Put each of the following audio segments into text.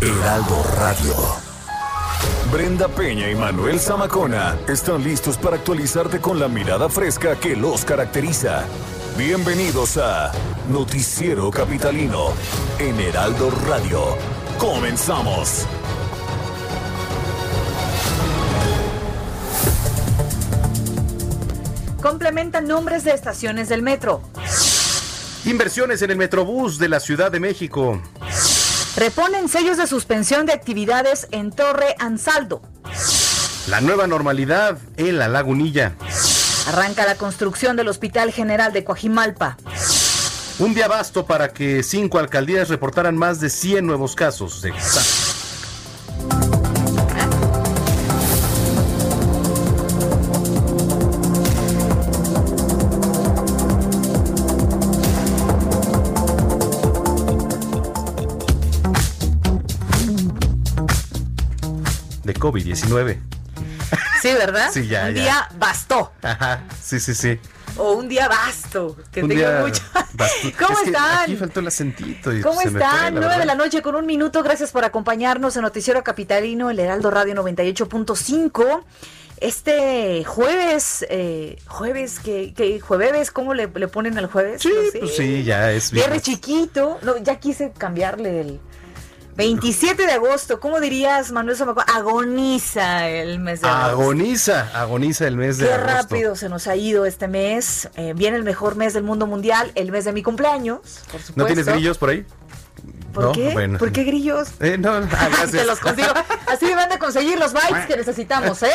Heraldo Radio. Brenda Peña y Manuel Zamacona están listos para actualizarte con la mirada fresca que los caracteriza. Bienvenidos a Noticiero Capitalino en Heraldo Radio. Comenzamos. Complementan nombres de estaciones del metro. Inversiones en el Metrobús de la Ciudad de México. Reponen sellos de suspensión de actividades en Torre Ansaldo. La nueva normalidad en la lagunilla. Arranca la construcción del Hospital General de Coajimalpa. Un día basto para que cinco alcaldías reportaran más de 100 nuevos casos de COVID-19. Sí, ¿verdad? Sí, ya, Un ya. día bastó. Ajá, sí, sí, sí. O un día basto. Que Un tengo mucho. ¿Cómo Es están? Aquí faltó el acentito. y ¿Cómo están? 9 de la noche con un minuto. Gracias por acompañarnos en Noticiero Capitalino, el Heraldo Radio 98.5. Este jueves, eh, jueves, que, que jueves, ¿cómo le, le ponen al jueves? Sí, No sé. pues sí, ya es Viernes viernes. chiquito. No, ya quise cambiarle el 27 de agosto. ¿Cómo dirías, Manuel Zamacón? Agoniza el mes de agosto. Agoniza, agoniza el mes de Qué agosto. rápido se nos ha ido este mes. Eh, viene el mejor mes del mundo mundial, el mes de mi cumpleaños, por supuesto. ¿No tienes grillos por ahí? ¿Por No, qué? bueno. ¿Por qué grillos? Eh, no, ah, gracias. Te los consigo. Así me van a conseguir los bytes que necesitamos, ¿eh?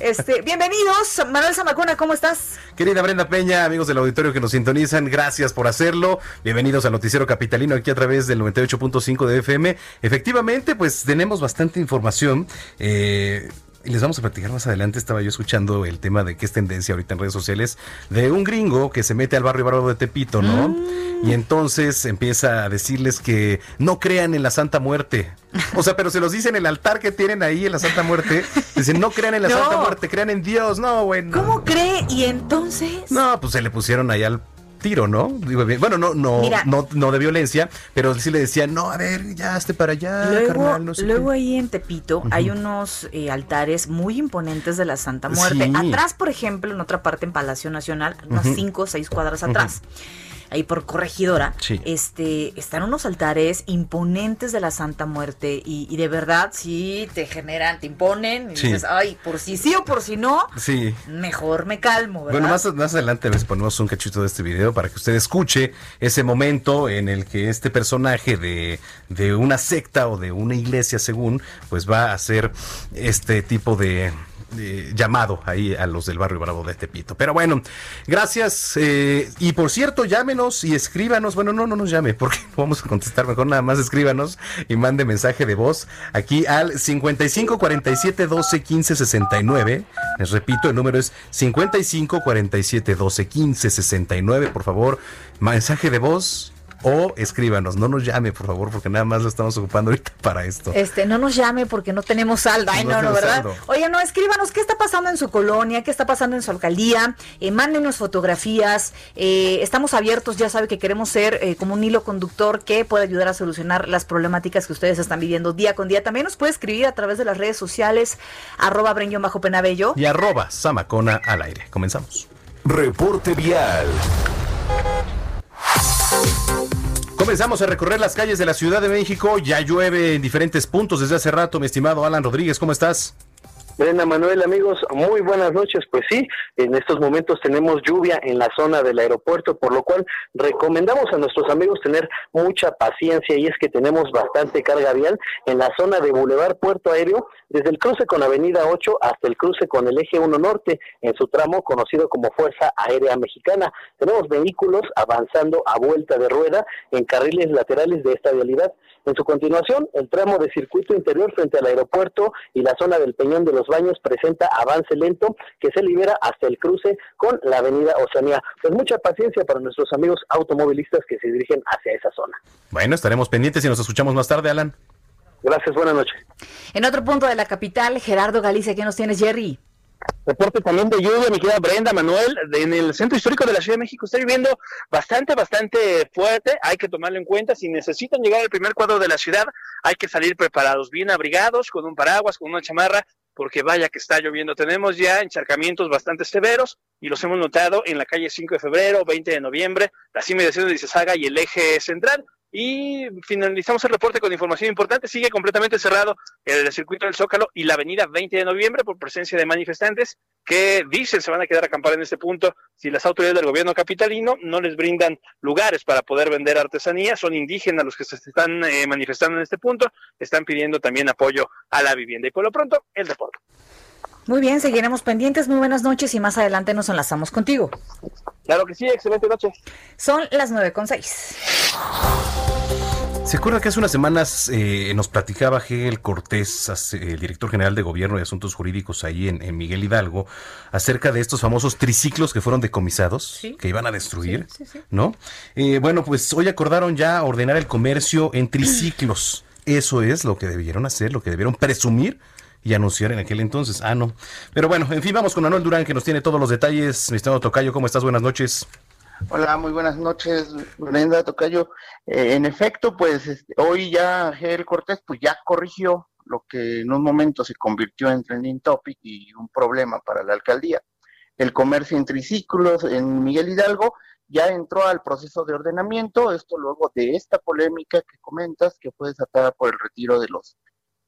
Este, bienvenidos, Manuel Zamacona, ¿cómo estás? Querida Brenda Peña, amigos del auditorio que nos sintonizan, gracias por hacerlo. Bienvenidos al Noticiero Capitalino aquí a través del 98.5 de FM. Efectivamente, pues tenemos bastante información. eh, y les vamos a platicar más adelante. Estaba yo escuchando el tema de que es tendencia ahorita en redes sociales de un gringo que se mete al barrio bravo de Tepito, ¿no? Mm. Y entonces empieza a decirles que no crean en la Santa Muerte. O sea, pero se los dice en el altar que tienen ahí en la Santa Muerte. Dicen, no crean en la No. Santa Muerte, crean en Dios. No, bueno. ¿Cómo cree? Y entonces. No, pues se le pusieron ahí al tiro, ¿no? Bueno, no, no, Mira. no, no de violencia, pero sí le decían, no, a ver, ya esté para allá, Luego, carnal, no sé luego qué". ahí en Tepito hay unos eh, altares muy imponentes de la Santa Muerte. Sí. Atrás, por ejemplo, en otra parte en Palacio Nacional, unas cinco o seis cuadras atrás. Ahí por corregidora, Sí. este, están unos altares imponentes de la Santa Muerte y, y de verdad sí te generan, te imponen y Sí. dices, ay, por si sí o por si no, Sí. mejor me calmo, ¿verdad? Bueno, más, más adelante si ponemos un cachito de este video para que usted escuche ese momento en el que este personaje de, de una secta o de una iglesia, según, pues va a hacer este tipo de, de llamado ahí a los del barrio Bravo de Tepito. Pero bueno, gracias. eh, y por cierto, llámenos y escríbanos. Bueno, no, no nos llame porque no vamos a contestar. Mejor nada más escríbanos y mande mensaje de voz aquí al 55 47 12 15 69. Les repito, el número es 55 47 12 15 69. Por favor, mensaje de voz o escríbanos. No nos llame, por favor, porque nada más lo estamos ocupando ahorita para esto. Este, no nos llame porque no tenemos saldo. Ay, No no, ¿verdad? saldo. Oye, no, escríbanos qué está pasando en su colonia, qué está pasando en su alcaldía, eh, mándenos fotografías. eh, estamos abiertos, ya sabe que queremos ser eh, como un hilo conductor que pueda ayudar a solucionar las problemáticas que ustedes están viviendo día con día. También nos puede escribir a través de las redes sociales, arroba brenguión bajo penabello. Y arroba Samacona al aire. Comenzamos. Reporte vial. Comenzamos a recorrer las calles de la Ciudad de México. Ya llueve en diferentes puntos desde hace rato. Mi estimado Alan Rodríguez, ¿cómo estás? Brenda Manuel, amigos, muy buenas noches. Pues sí, en estos momentos tenemos lluvia en la zona del aeropuerto, por lo cual recomendamos a nuestros amigos tener mucha paciencia y es que tenemos bastante carga vial en la zona de Boulevard Puerto Aéreo, desde el cruce con Avenida 8 hasta el cruce con el eje 1 Norte, en su tramo conocido como Fuerza Aérea Mexicana. Tenemos vehículos avanzando a vuelta de rueda en carriles laterales de esta vialidad. En su continuación, el tramo de circuito interior frente al aeropuerto y la zona del Peñón de los Baños presenta avance lento que se libera hasta el cruce con la avenida Oceanía. Pues mucha paciencia para nuestros amigos automovilistas que se dirigen hacia esa zona. Bueno, estaremos pendientes y nos escuchamos más tarde, Alan. Gracias, buenas noches. En otro punto de la capital, Gerardo Galicia, ¿qué nos tienes, Jerry? Reporte también de lluvia, mi querida Brenda, Manuel, en el centro histórico de la Ciudad de México está lloviendo bastante, bastante fuerte, hay que tomarlo en cuenta, si necesitan llegar al primer cuadro de la ciudad, hay que salir preparados, bien abrigados, con un paraguas, con una chamarra, porque vaya que está lloviendo. Tenemos ya encharcamientos bastante severos y los hemos notado en la calle 5 de febrero, 20 de noviembre, las inmediaciones de Izazaga y el eje central. Y finalizamos el reporte con información importante. Sigue completamente cerrado el circuito del Zócalo y la avenida 20 de noviembre por presencia de manifestantes que dicen se van a quedar a acampar en este punto si las autoridades del gobierno capitalino no les brindan lugares para poder vender artesanía. Son indígenas los que se están eh, manifestando en este punto. Están pidiendo también apoyo a la vivienda. Y por lo pronto, el reporte. Muy bien, seguiremos pendientes. Muy buenas noches y más adelante nos enlazamos contigo. Claro que sí, excelente noche. Son las nueve con seis. ¿Se acuerda que hace unas semanas eh, nos platicaba Gel Cortés, el director general de Gobierno y Asuntos Jurídicos ahí en, Miguel Hidalgo, acerca de estos famosos triciclos que fueron decomisados, que iban a destruir, ¿no? Eh, bueno, pues hoy acordaron ya ordenar el comercio en triciclos. Eso es lo que debieron hacer, lo que debieron presumir y anunciar en aquel entonces. Ah, no. Pero bueno, en fin, vamos con Manuel Durán que nos tiene todos los detalles. Mi estimado Tocayo, ¿cómo estás? Buenas noches. Hola, muy buenas noches, Brenda Tocayo. Eh, en efecto, pues este, hoy ya Gel Cortés pues ya corrigió lo que en un momento se convirtió en trending topic y un problema para la alcaldía. El comercio en triciclos en Miguel Hidalgo ya entró al proceso de ordenamiento, esto luego de esta polémica que comentas que fue desatada por el retiro de los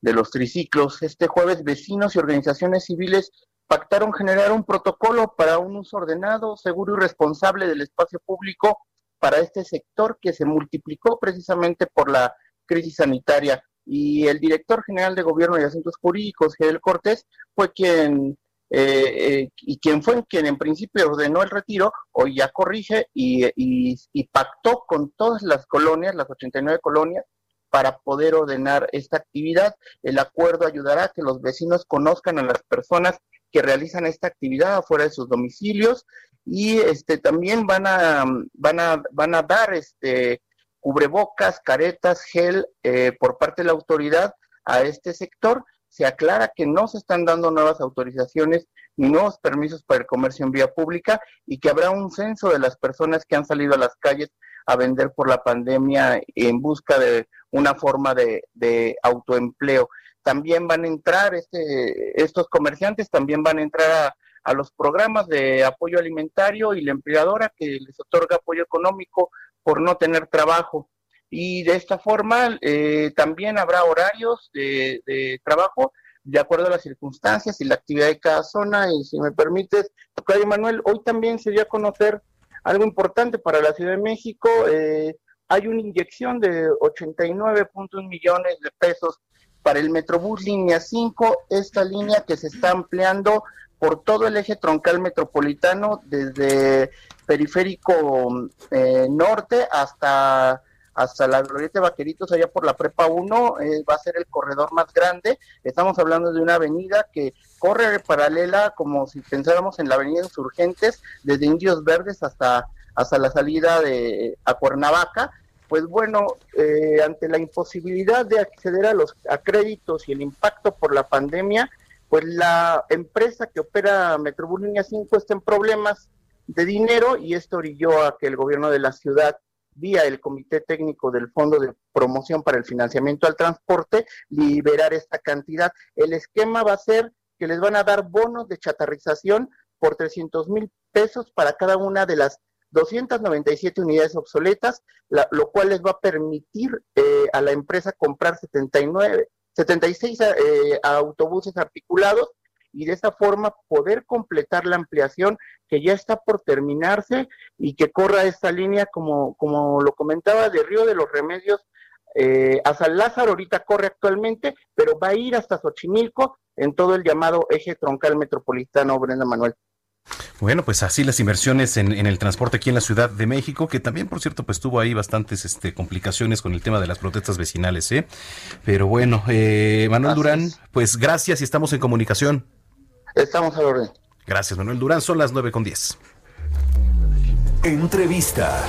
de los triciclos. Este jueves vecinos y organizaciones civiles pactaron generar un protocolo para un uso ordenado, seguro y responsable del espacio público para este sector que se multiplicó precisamente por la crisis sanitaria. Y el director general de Gobierno y Asuntos Jurídicos, Gedel Cortés, fue quien eh, eh, y quien fue quien en principio ordenó el retiro, hoy ya corrige y, y, pactó con todas las colonias, las 89 colonias, para poder ordenar esta actividad. El acuerdo ayudará a que los vecinos conozcan a las personas que realizan esta actividad afuera de sus domicilios y este también van a van a van a dar este cubrebocas, caretas, gel eh, por parte de la autoridad a este sector. Se aclara que no se están dando nuevas autorizaciones ni nuevos permisos para el comercio en vía pública y que habrá un censo de las personas que han salido a las calles a vender por la pandemia en busca de una forma de, autoempleo también van a entrar, este, estos comerciantes también van a entrar a, los programas de apoyo alimentario y la empleadora que les otorga apoyo económico por no tener trabajo. Y de esta forma eh, también habrá horarios de, trabajo de acuerdo a las circunstancias y la actividad de cada zona. Y si me permites, Tocayo Manuel, hoy también se dio a conocer algo importante para la Ciudad de México. Eh, hay una inyección de 89.1 millones de pesos para el Metrobús línea 5, esta línea que se está ampliando por todo el eje troncal metropolitano, desde periférico eh, norte hasta hasta la Glorieta de Vaqueritos, allá por la Prepa 1, eh, va a ser el corredor más grande. Estamos hablando de una avenida que corre paralela, como si pensáramos en la avenida Insurgentes, desde Indios Verdes hasta, hasta la salida de a Cuernavaca pues bueno, eh, ante la imposibilidad de acceder a los créditos y el impacto por la pandemia, pues la empresa que opera Metrobús Línea 5 está en problemas de dinero y esto orilló a que el gobierno de la ciudad vía el Comité Técnico del Fondo de Promoción para el Financiamiento al Transporte, liberar esta cantidad. El esquema va a ser que les van a dar bonos de chatarrización por 300 mil pesos para cada una de las 297 unidades obsoletas, lo cual les va a permitir eh, a la empresa comprar 79, 76 eh, autobuses articulados y de esa forma poder completar la ampliación que ya está por terminarse y que corra esta línea como, como lo comentaba de Río de los Remedios eh, a San Lázaro ahorita corre actualmente, pero va a ir hasta Xochimilco en todo el llamado eje troncal metropolitano, Brenda Manuel. Bueno, pues así las inversiones en, el transporte aquí en la Ciudad de México, que también, por cierto, pues tuvo ahí bastantes este, complicaciones con el tema de las protestas vecinales, ¿eh? Pero bueno, eh, Manuel Durán, pues gracias y estamos en comunicación. Estamos a orden. Gracias, Manuel Durán, son las nueve con diez. Entrevista.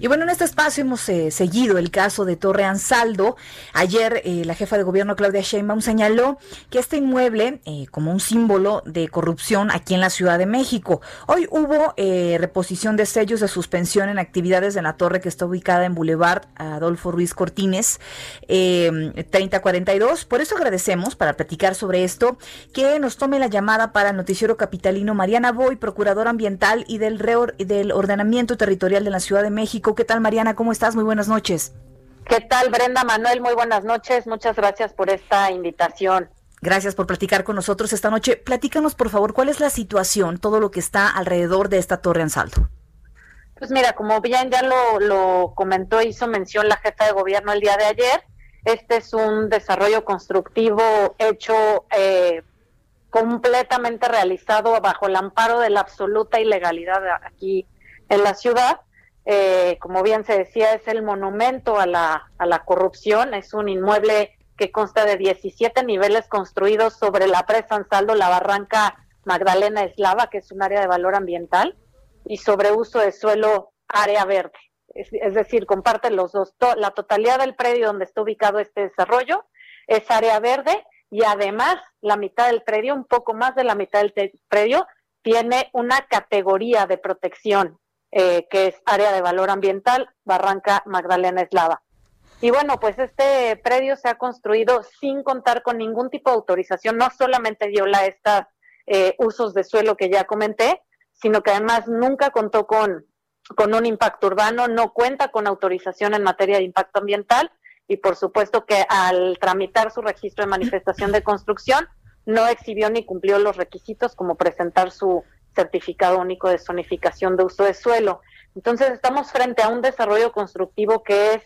Y bueno, en este espacio hemos eh, seguido el caso de Torre Ansaldo. Ayer eh, la jefa de gobierno Claudia Sheinbaum señaló que este inmueble eh, como un símbolo de corrupción aquí en la Ciudad de México. Hoy hubo reposición de sellos de suspensión en actividades de la torre que está ubicada en Boulevard Adolfo Ruiz Cortines 3042. Por eso agradecemos para platicar sobre esto que nos tome la llamada para el noticiero capitalino Mariana Boy, procuradora ambiental y del, del ordenamiento territorial de la Ciudad de México ¿Qué tal, Mariana? ¿Cómo estás? Muy buenas noches. ¿Qué tal, Brenda Manuel? Muy buenas noches. Muchas gracias por esta invitación. Gracias por platicar con nosotros esta noche. Platícanos, por favor, cuál es la situación, todo lo que está alrededor de esta torre en salto. Pues mira, como bien ya lo, lo comentó, hizo mención la jefa de gobierno el día de ayer, este es un desarrollo constructivo hecho eh, completamente realizado bajo el amparo de la absoluta ilegalidad aquí en la ciudad eh, como bien se decía, es el monumento a la, a la corrupción, es un inmueble que consta de 17 niveles construidos sobre la presa Ansaldo, la barranca Magdalena Eslava, que es un área de valor ambiental, y sobre uso de suelo área verde. Es, decir, comparte los dos, la totalidad del predio donde está ubicado este desarrollo es área verde y además la mitad del predio, un poco más de la mitad del predio, tiene una categoría de protección eh, que es área de valor ambiental, Barranca Magdalena Eslava. Y bueno, pues este predio se ha construido sin contar con ningún tipo de autorización, no solamente viola estos eh, usos de suelo que ya comenté, sino que además nunca contó con, con un impacto urbano, no cuenta con autorización en materia de impacto ambiental y por supuesto que al tramitar su registro de manifestación de construcción no exhibió ni cumplió los requisitos como presentar su certificado único de zonificación de uso de suelo. Entonces estamos frente a un desarrollo constructivo que es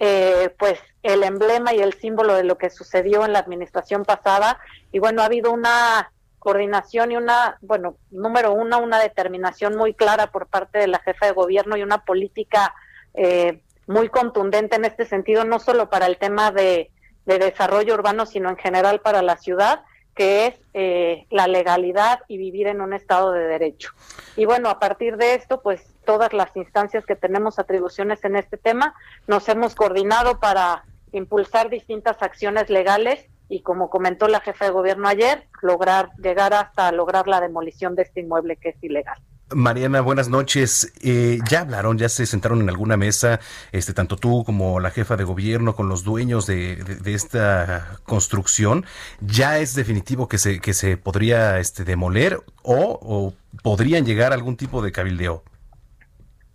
eh, pues el emblema y el símbolo de lo que sucedió en la administración pasada y bueno ha habido una coordinación y una bueno número uno una determinación muy clara por parte de la jefa de gobierno y una política eh, muy contundente en este sentido no solo para el tema de, de desarrollo urbano sino en general para la ciudad que es eh, la legalidad y vivir en un estado de derecho. Y bueno, a partir de esto, pues todas las instancias que tenemos atribuciones en este tema, nos hemos coordinado para impulsar distintas acciones legales y como comentó la jefa de gobierno ayer, lograr llegar hasta lograr la demolición de este inmueble que es ilegal. Mariana, buenas noches. Eh, ya hablaron, ya se sentaron en alguna mesa, este, tanto tú como la jefa de gobierno, con los dueños de, esta construcción. ¿Ya es definitivo que se, que se podría este, demoler o, podrían llegar a algún tipo de cabildeo?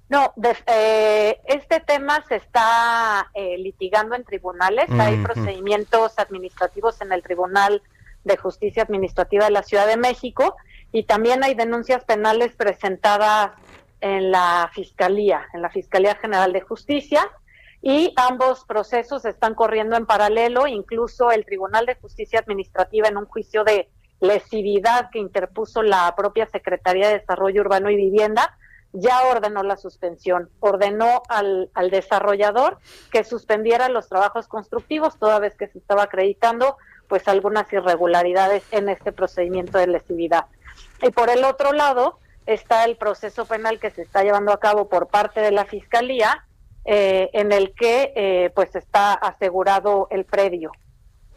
No, eh, este tema se está eh, litigando en tribunales. Hay procedimientos administrativos en el Tribunal de Justicia Administrativa de la Ciudad de México y también hay denuncias penales presentadas en la Fiscalía, en la Fiscalía General de Justicia, y ambos procesos están corriendo en paralelo, incluso el Tribunal de Justicia Administrativa en un juicio de lesividad que interpuso la propia Secretaría de Desarrollo Urbano y Vivienda, ya ordenó la suspensión, ordenó al, desarrollador que suspendiera los trabajos constructivos toda vez que se estaba acreditando pues algunas irregularidades en este procedimiento de lesividad. Y por el otro lado está el proceso penal que se está llevando a cabo por parte de la Fiscalía, eh, en el que eh, pues está asegurado el predio.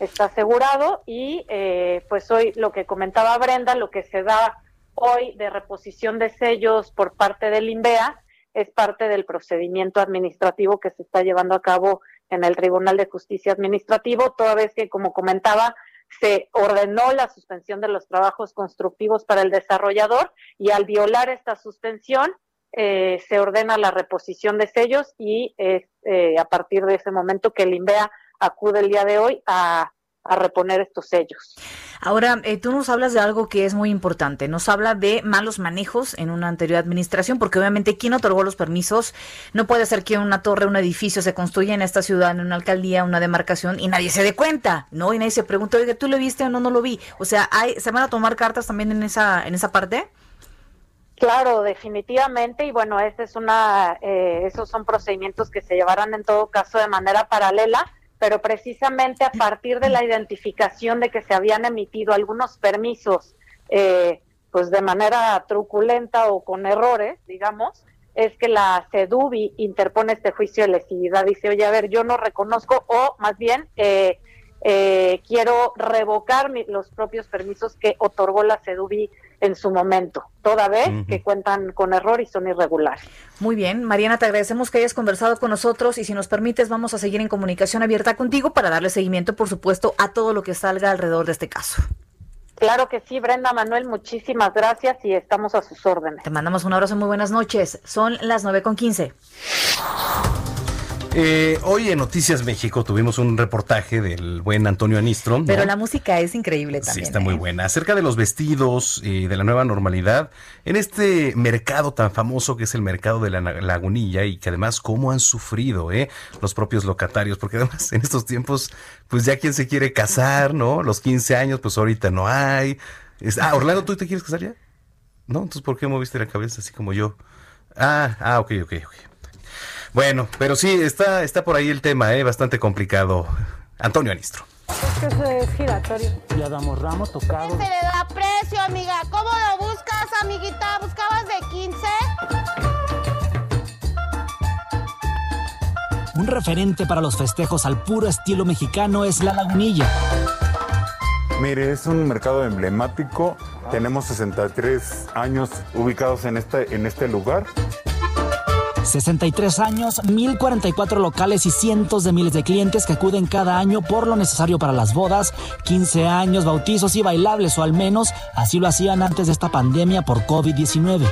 Está asegurado y eh, pues hoy lo que comentaba Brenda, lo que se da hoy de reposición de sellos por parte del INVEA es parte del procedimiento administrativo que se está llevando a cabo en el Tribunal de Justicia Administrativo, toda vez que, como comentaba, se ordenó la suspensión de los trabajos constructivos para el desarrollador y al violar esta suspensión eh, se ordena la reposición de sellos y es eh, a partir de ese momento que el INVEA acude el día de hoy a, a reponer estos sellos. Ahora, eh, tú nos hablas de algo que es muy importante. Nos habla de malos manejos en una anterior administración, porque obviamente quien otorgó los permisos no puede ser que una torre, un edificio se construya en esta ciudad, en una alcaldía, una demarcación y nadie se dé cuenta, ¿no? Y nadie se pregunta, oye, ¿tú lo viste o no, no lo vi? O sea, hay, ¿se van a tomar cartas también en esa, en esa parte? Claro, definitivamente, y bueno, ese es una, eh, esos son procedimientos que se llevarán en todo caso de manera paralela pero precisamente a partir de la identificación de que se habían emitido algunos permisos, eh, pues de manera truculenta o con errores, digamos, es que la CEDUBI interpone este juicio de lesividad. Dice, oye, a ver, yo no reconozco, o más bien, eh, eh, quiero revocar los propios permisos que otorgó la CEDUBI en su momento, toda vez que cuentan con error y son irregulares. Muy bien, Mariana, te agradecemos que hayas conversado con nosotros y si nos permites vamos a seguir en comunicación abierta contigo para darle seguimiento, por supuesto, a todo lo que salga alrededor de este caso. Claro que sí, Brenda Manuel, muchísimas gracias y estamos a sus órdenes. Te mandamos un abrazo, muy buenas noches. Son las nueve con quince. Eh, hoy en Noticias México tuvimos un reportaje del buen Antonio Anistro. Pero la música es increíble también. Sí, está muy ¿eh? buena. Acerca de los vestidos y de la nueva normalidad en este mercado tan famoso que es el mercado de la Lagunilla y que además cómo han sufrido ¿eh? los propios locatarios, porque además en estos tiempos, pues ya quien se quiere casar, ¿no? Los 15 años, pues ahorita no hay. ah, Orlando, ¿tú te quieres casar ya? ¿No? Entonces, ¿por qué moviste la cabeza así como yo? Ah, ah, ok, ok, ok. Bueno, pero sí, está, está por ahí el tema, ¿eh? bastante complicado. Antonio Anistro. Es que es giratorio. Ya damos ramo tocado. Se le da precio, amiga. ¿Cómo lo buscas, amiguita? ¿Buscabas de 15? Un referente para los festejos al puro estilo mexicano es La Lagunilla. Mire, es un mercado emblemático. Tenemos 63 años ubicados en este, en este lugar. 63 años, 1044 locales y cientos de miles de clientes que acuden cada año por lo necesario para las bodas, 15 años, bautizos y bailables, o al menos así lo hacían antes de esta pandemia por COVID-19.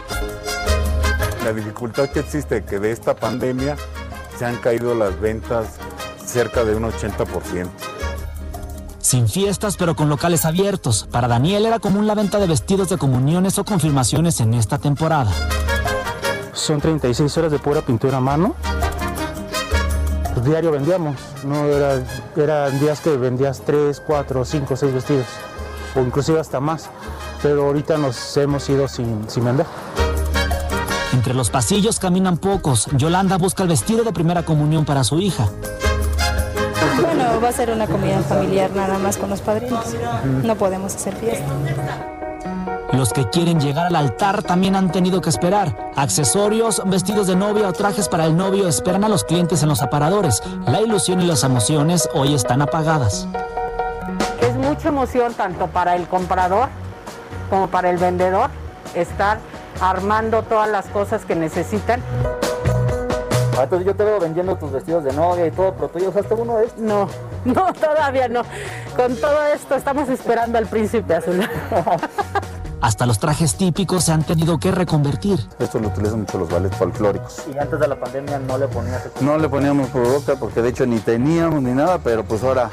La dificultad que existe que de esta pandemia se han caído las ventas cerca de un 80%. Sin fiestas, pero con locales abiertos. Para Daniel era común la venta de vestidos de comuniones o confirmaciones en esta temporada. Son 36 horas de pura pintura a mano. Pues diario vendíamos, ¿no? Era, eran días que vendías 3, 4, 5, 6 vestidos, o inclusive hasta más. Pero ahorita nos hemos ido sin, sin vender. Entre los pasillos caminan pocos. Yolanda busca el vestido de primera comunión para su hija. Bueno, va a ser una comida familiar nada más con los padrinos. No podemos hacer fiesta. Los que quieren llegar al altar también han tenido que esperar. Accesorios, vestidos de novia o trajes para el novio esperan a los clientes en los aparadores. La ilusión y las emociones hoy están apagadas. Es mucha emoción tanto para el comprador como para el vendedor estar armando todas las cosas que necesitan. Ah, entonces yo te veo vendiendo tus vestidos de novia y todo, pero tú ya usaste uno de estos. No, no, todavía no. Con todo esto estamos esperando al príncipe azul. Hasta los trajes típicos se han tenido que reconvertir. Esto lo utilizan mucho los ballets folclóricos. ¿Y antes de la pandemia no le ponías No le poníamos cubrebocas porque de hecho ni teníamos ni nada, pero pues ahora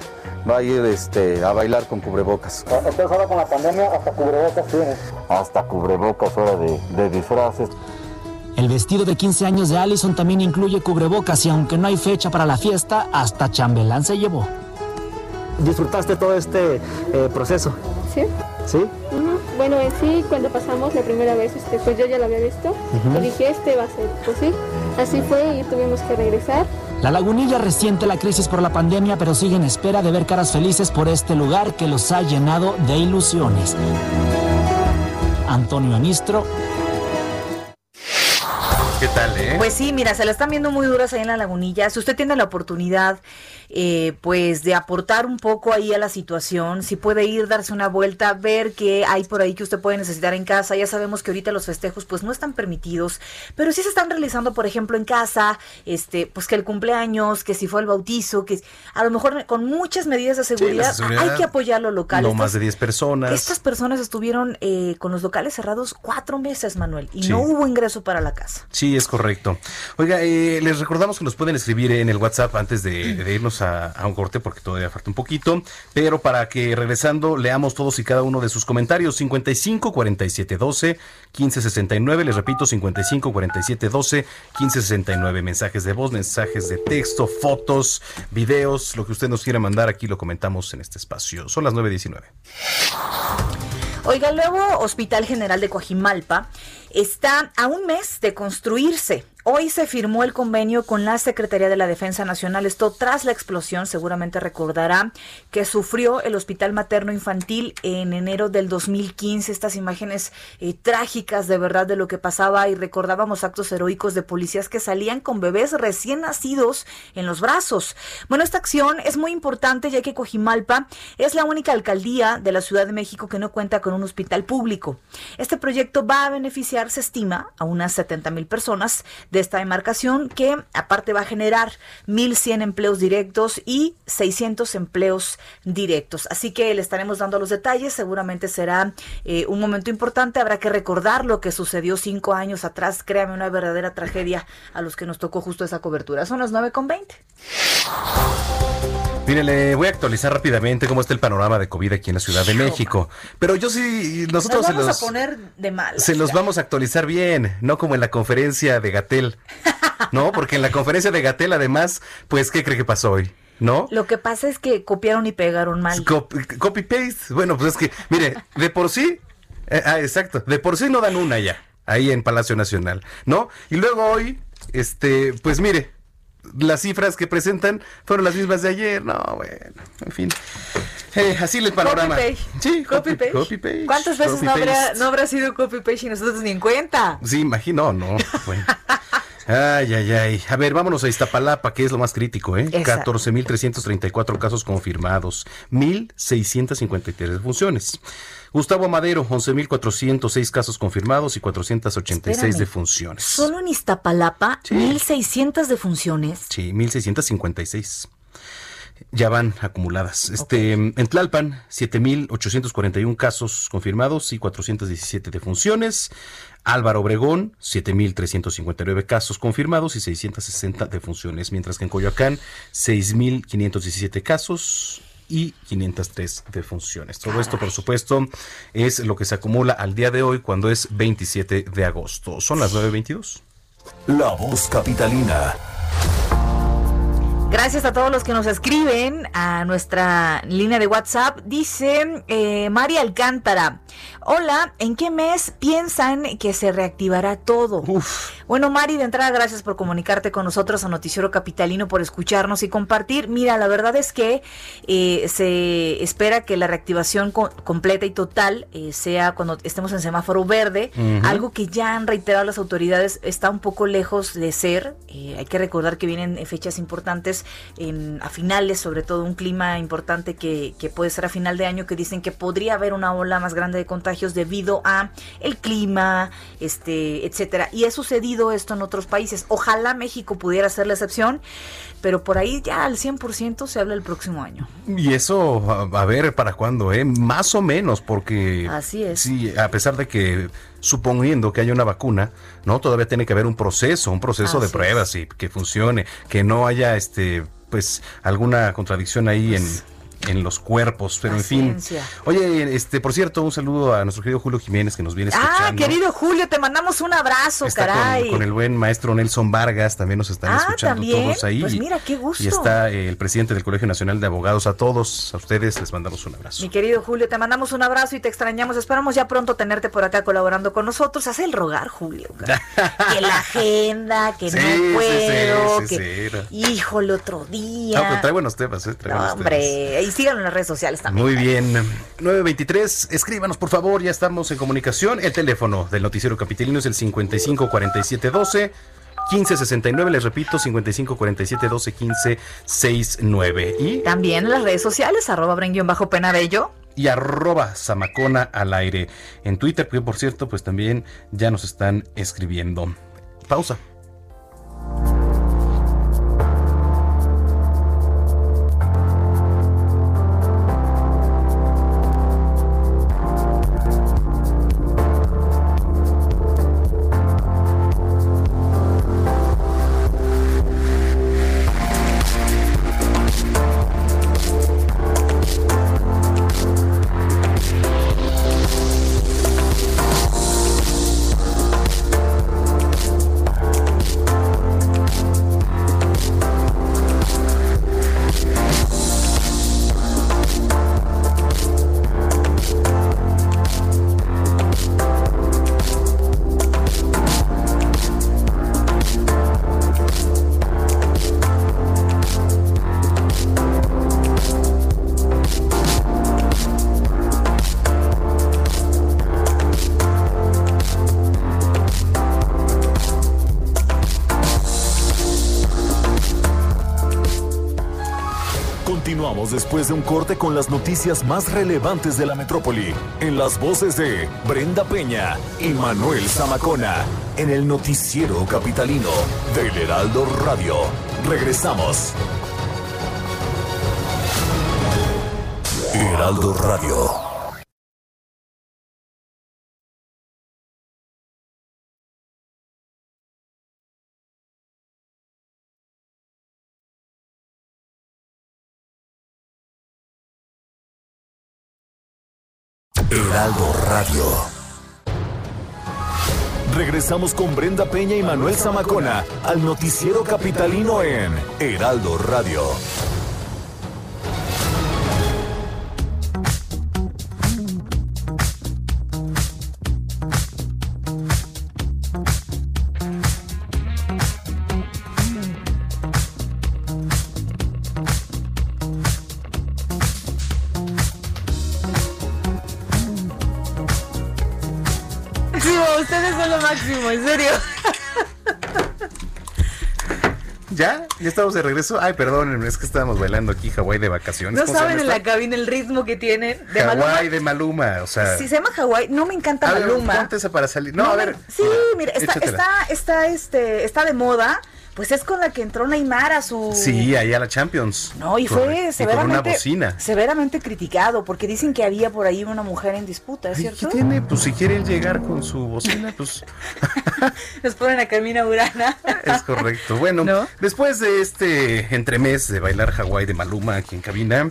va a ir este, a bailar con cubrebocas. Entonces ahora con la pandemia hasta cubrebocas tienes. Hasta cubrebocas ahora de, de disfraces. El vestido de 15 años de Allison también incluye cubrebocas y aunque no hay fecha para la fiesta, hasta chambelán se llevó. ¿Disfrutaste todo este eh, proceso? Sí. ¿Sí? Bueno, en sí, cuando pasamos la primera vez, este, pues yo ya lo había visto y dije, este va a ser, pues sí, así fue y tuvimos que regresar. La lagunilla resiente la crisis por la pandemia, pero sigue en espera de ver caras felices por este lugar que los ha llenado de ilusiones. Antonio Anistro, ¿Qué tal, eh? Pues sí, mira, se la están viendo muy duras ahí en la lagunilla. Si usted tiene la oportunidad, eh, pues, de aportar un poco ahí a la situación, si puede ir, darse una vuelta, ver qué hay por ahí que usted puede necesitar en casa. Ya sabemos que ahorita los festejos, pues, no están permitidos, pero sí se están realizando, por ejemplo, en casa, este, pues, que el cumpleaños, que si fue el bautizo, que a lo mejor con muchas medidas de seguridad, hay que apoyar lo local. No más de 10 personas. Estas personas estuvieron eh, con los locales cerrados cuatro meses, Manuel, y no hubo ingreso para la casa. Sí, es correcto. Oiga, eh, les recordamos que nos pueden escribir en el WhatsApp antes de, de irnos a, un corte porque todavía falta un poquito, pero para que regresando leamos todos y cada uno de sus comentarios. 55 47 12 15 69, les repito, 55 47 12 15 69. Mensajes de voz, mensajes de texto, fotos, videos, lo que usted nos quiera mandar aquí lo comentamos en este espacio. Son las 9.19. Oiga, el nuevo Hospital General de Coajimalpa está a un mes de construirse. Hoy se firmó el convenio con la Secretaría de la Defensa Nacional. Esto tras la explosión, seguramente recordará, que sufrió el Hospital Materno Infantil en enero del 2015. Estas imágenes eh, trágicas de verdad de lo que pasaba y recordábamos actos heroicos de policías que salían con bebés recién nacidos en los brazos. Bueno, esta acción es muy importante ya que Cojimalpa es la única alcaldía de la Ciudad de México que no cuenta con un hospital público. Este proyecto va a beneficiar, se estima, a unas 70 mil personas de esta demarcación que aparte va a generar 1.100 empleos directos y 600 empleos directos. Así que le estaremos dando los detalles, seguramente será eh, un momento importante, habrá que recordar lo que sucedió cinco años atrás, créame, una verdadera tragedia a los que nos tocó justo esa cobertura. Son las 9.20. Mire, le voy a actualizar rápidamente cómo está el panorama de COVID aquí en la Ciudad de México. Pero yo sí, nosotros Nos se vamos los, a poner de mal. se los vamos a actualizar bien, no como en la conferencia de Gatel. No, porque en la conferencia de Gatel, además, pues, ¿qué cree que pasó hoy? ¿No? Lo que pasa es que copiaron y pegaron mal. Copy, copy paste. Bueno, pues es que, mire, de por sí, eh, ah, exacto, de por sí no dan una ya, ahí en Palacio Nacional, ¿no? Y luego hoy, este, pues mire, las cifras que presentan fueron las mismas de ayer, no, bueno, en fin. Eh, así el panorama. Copy paste. Sí, Copy paste. Copy paste. ¿Cuántas veces copy no habrá, no habrá sido copy paste y nosotros ni en cuenta? Sí, imagino, no. Bueno. Ay, ay, ay. A ver, vámonos a Iztapalapa, que es lo más crítico, ¿eh? Esa. 14.334 casos confirmados, 1.653 funciones. Gustavo Madero, 11.406 casos confirmados y 486 Espérame. defunciones. Solo en Iztapalapa, 1.600 defunciones. Sí, 1.656. Ya van acumuladas. Este, En Tlalpan, 7.841 casos confirmados y 417 defunciones. Álvaro Obregón, 7.359 casos confirmados y 660 defunciones. Mientras que en Coyoacán, 6.517 casos y 503 defunciones. Todo esto, por supuesto, es lo que se acumula al día de hoy cuando es 27 de agosto. Son las 9.22. La voz capitalina. Gracias a todos los que nos escriben a nuestra línea de WhatsApp. Dice eh, María Alcántara, hola, ¿en qué mes piensan que se reactivará todo? Bueno, Mari, de entrada, gracias por comunicarte con nosotros a Noticiero Capitalino, por escucharnos y compartir. Mira, la verdad es que eh, se espera que la reactivación co- completa y total eh, sea cuando estemos en semáforo verde, algo que ya han reiterado las autoridades está un poco lejos de ser. Eh, hay que recordar que vienen fechas importantes en- a finales, sobre todo un clima importante que, que puede ser a final de año, que dicen que podría haber una ola más grande de contagios debido a el clima, este, etcétera. Y ha sucedido esto en otros países. Ojalá México pudiera ser la excepción, pero por ahí ya al 100% se habla el próximo año. Y eso, a, a ver para cuándo, ¿eh? Más o menos, porque... Así es. Sí, a pesar de que, suponiendo que haya una vacuna, ¿no? Todavía tiene que haber un proceso, un proceso de pruebas y que funcione, que no haya, este, pues, alguna contradicción ahí en... En los cuerpos, pero en fin. Oye, este, por cierto, un saludo a nuestro querido Julio Jiménez que nos viene escuchando. Ah, querido Julio, te mandamos un abrazo, Está caray. Con, el buen maestro Nelson Vargas, también nos están Ah, escuchando ¿también? todos ahí. Pues mira, qué gusto. Y está eh, el presidente del Colegio Nacional de Abogados. A todos, a ustedes, les mandamos un abrazo. Mi querido Julio, te mandamos un abrazo y te extrañamos. Esperamos ya pronto tenerte por acá colaborando con nosotros. Haz el rogar, Julio. que la agenda, que Sí, no puedo, sí, sí, que híjole, otro día. No, pero trae buenos temas, ¿eh? Trae No, buenos temas. Y síganlo en las redes sociales también. Muy bien. 923, escríbanos por favor, ya estamos en comunicación. El teléfono del noticiero capitalino es el 55 47 12 15 69, les repito, 55 47 12 15 69 y, También en las redes sociales, arroba bajo penabello. y arroba zamacona al aire. En Twitter, que por cierto, pues también ya nos están escribiendo. Pausa. De un corte con las noticias más relevantes de la metrópoli, en las voces de Brenda Peña y Manuel Zamacona, en el noticiero capitalino del Heraldo Radio. Regresamos. Heraldo Radio. Regresamos con Brenda Peña y Manuel Zamacona al noticiero capitalino en Heraldo Radio. Estamos de regreso? Ay, perdón, es que estábamos bailando aquí Hawái de vacaciones. No ¿Cómo se saben en la cabina el ritmo que tienen. De. Hawái de Maluma, o sea... Si se llama Hawái, no me encanta a ver, Maluma. ponte esa para salir. No, a me- ver. Sí, mira, está, está, está, este, está de moda. Pues es con la que entró Neymar a su. Sí, ahí a la Champions. No, y fue y con una severamente, bocina. severamente criticado porque dicen que había por ahí una mujer en disputa, ¿es Ay, cierto? ¿Qué tiene? Pues si quiere él llegar con su bocina, pues Nos ponen a Carmina Burana. es correcto. Bueno, después de este entremés de bailar Hawái de Maluma aquí en cabina,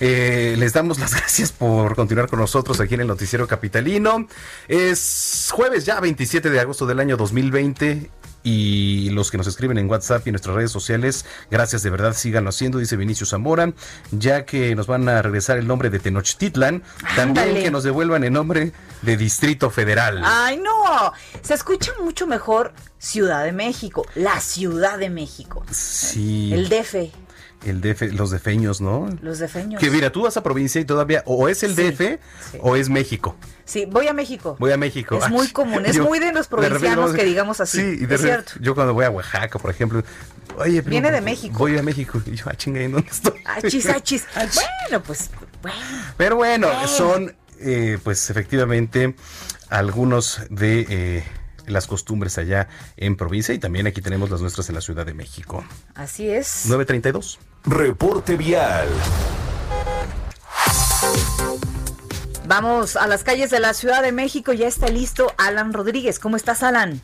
eh, les damos las gracias por continuar con nosotros aquí en el Noticiero Capitalino. Es jueves ya, 27 de agosto del año 2020. Y los que nos escriben en WhatsApp y en nuestras redes sociales, gracias de verdad, síganlo haciendo, dice Vinicio Zamora, ya que nos van a regresar el nombre de Tenochtitlan, también que nos devuelvan el nombre de Distrito Federal. Ay, no. Se escucha mucho mejor Ciudad de México, la Ciudad de México. Sí. El DF, El DF, los defeños, ¿no? los defeños. Que mira, tú vas a provincia y todavía o es el Sí, DF o es México. Sí, voy a México. Voy a México. Es Ay, muy común, es yo- muy de los provincianos que digamos así. Sí, y de es cierto. yo cuando voy a Oaxaca, por ejemplo, oye, primo, Viene de México. Voy a México. Y yo, ah, chinga, ¿en dónde estoy? Achis, achis. Bueno, pues, bueno. Pero bueno, Bueno. son, eh, pues efectivamente, algunos de eh, las costumbres allá en provincia y también aquí tenemos las nuestras en la Ciudad de México. Así es. 932. Reporte vial. Vamos a las calles de la Ciudad de México. Ya está listo Alan Rodríguez. ¿Cómo estás, Alan?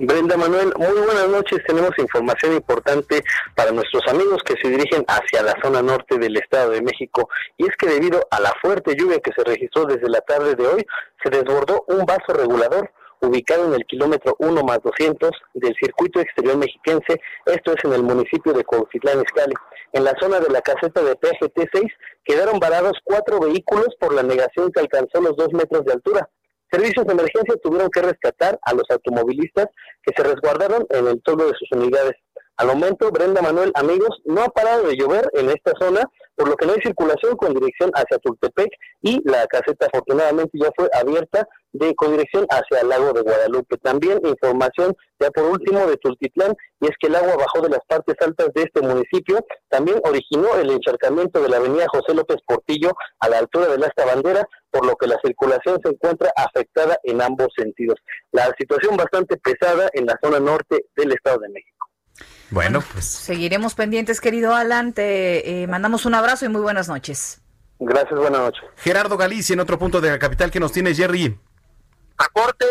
Brenda Manuel, muy buenas noches. Tenemos información importante para nuestros amigos que se dirigen hacia la zona norte del Estado de México. Y es que debido a la fuerte lluvia que se registró desde la tarde de hoy, se desbordó un vaso regulador ubicado en el kilómetro 1 más 200 del circuito exterior mexiquense, esto es en el municipio de Cuautitlán Izcalli. En la zona de la caseta de PGT6 quedaron varados cuatro vehículos por la negación que alcanzó los dos metros de altura. Servicios de emergencia tuvieron que rescatar a los automovilistas que se resguardaron en el toldo de sus unidades. Al momento, Brenda Manuel, amigos, no ha parado de llover en esta zona, por lo que no hay circulación con dirección hacia Tultepec y la caseta afortunadamente ya fue abierta de con dirección hacia el lago de Guadalupe. También información ya por último de Tultitlán y es que el agua bajó de las partes altas de este municipio, también originó el encharcamiento de la avenida José López Portillo a la altura de la bandera, por lo que la circulación se encuentra afectada en ambos sentidos. La situación bastante pesada en la zona norte del Estado de México. Bueno, pues Seguiremos pendientes, querido Alan. Te eh, mandamos un abrazo y muy buenas noches. Gracias, buenas noches. Gerardo Galicia en otro punto de la capital que nos tiene Jerry. A corte